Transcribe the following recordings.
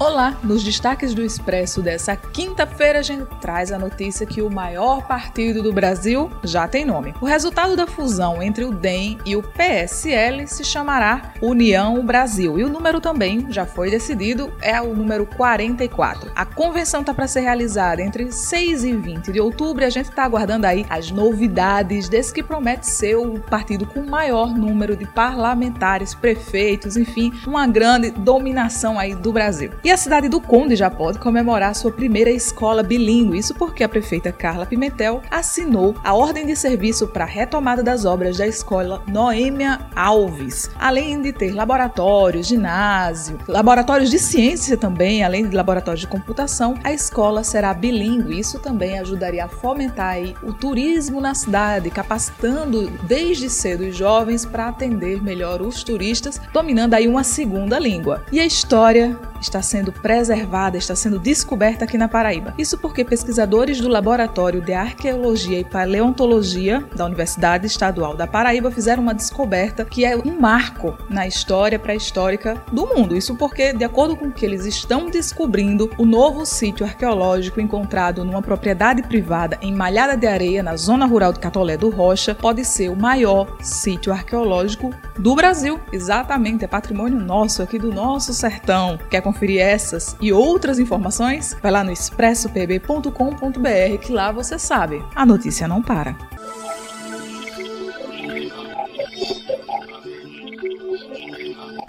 Olá, nos destaques do Expresso dessa quinta-feira a gente traz a notícia que o maior partido do Brasil já tem nome. O resultado da fusão entre o DEM e o PSL se chamará União Brasil e o número também já foi decidido, é o número 44. A convenção está para ser realizada entre 6 e 20 de outubro e a gente está aguardando aí as novidades desse que promete ser o partido com maior número de parlamentares, prefeitos, enfim, uma grande dominação aí do Brasil. E a cidade do Conde já pode comemorar sua primeira escola bilíngue, isso porque a prefeita Carla Pimentel assinou a ordem de serviço para a retomada das obras da escola Noêmia Alves, além de ter laboratórios, ginásio, laboratórios de ciência também, além de laboratórios de computação, a escola será bilíngue. Isso também ajudaria a fomentar aí o turismo na cidade, capacitando desde cedo os jovens para atender melhor os turistas, dominando aí uma segunda língua. E a história está sendo preservada, está sendo descoberta aqui na Paraíba. Isso porque pesquisadores do Laboratório de Arqueologia e Paleontologia da Universidade Estadual da Paraíba fizeram uma descoberta que é um marco na história pré-histórica do mundo. Isso porque, de acordo com o que eles estão descobrindo, o novo sítio arqueológico encontrado numa propriedade privada em Malhada de Areia, na zona rural de Catolé do Rocha, pode ser o maior sítio arqueológico do Brasil. Exatamente, é patrimônio nosso aqui do nosso sertão. Quer conferir essas e outras informações? Vai lá no expressopb.com.br que lá você sabe, a notícia não para.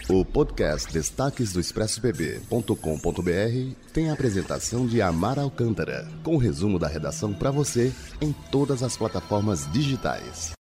O podcast Destaques do ExpressoPB.com.br tem a apresentação de Amar Alcântara, com resumo da redação para você em todas as plataformas digitais.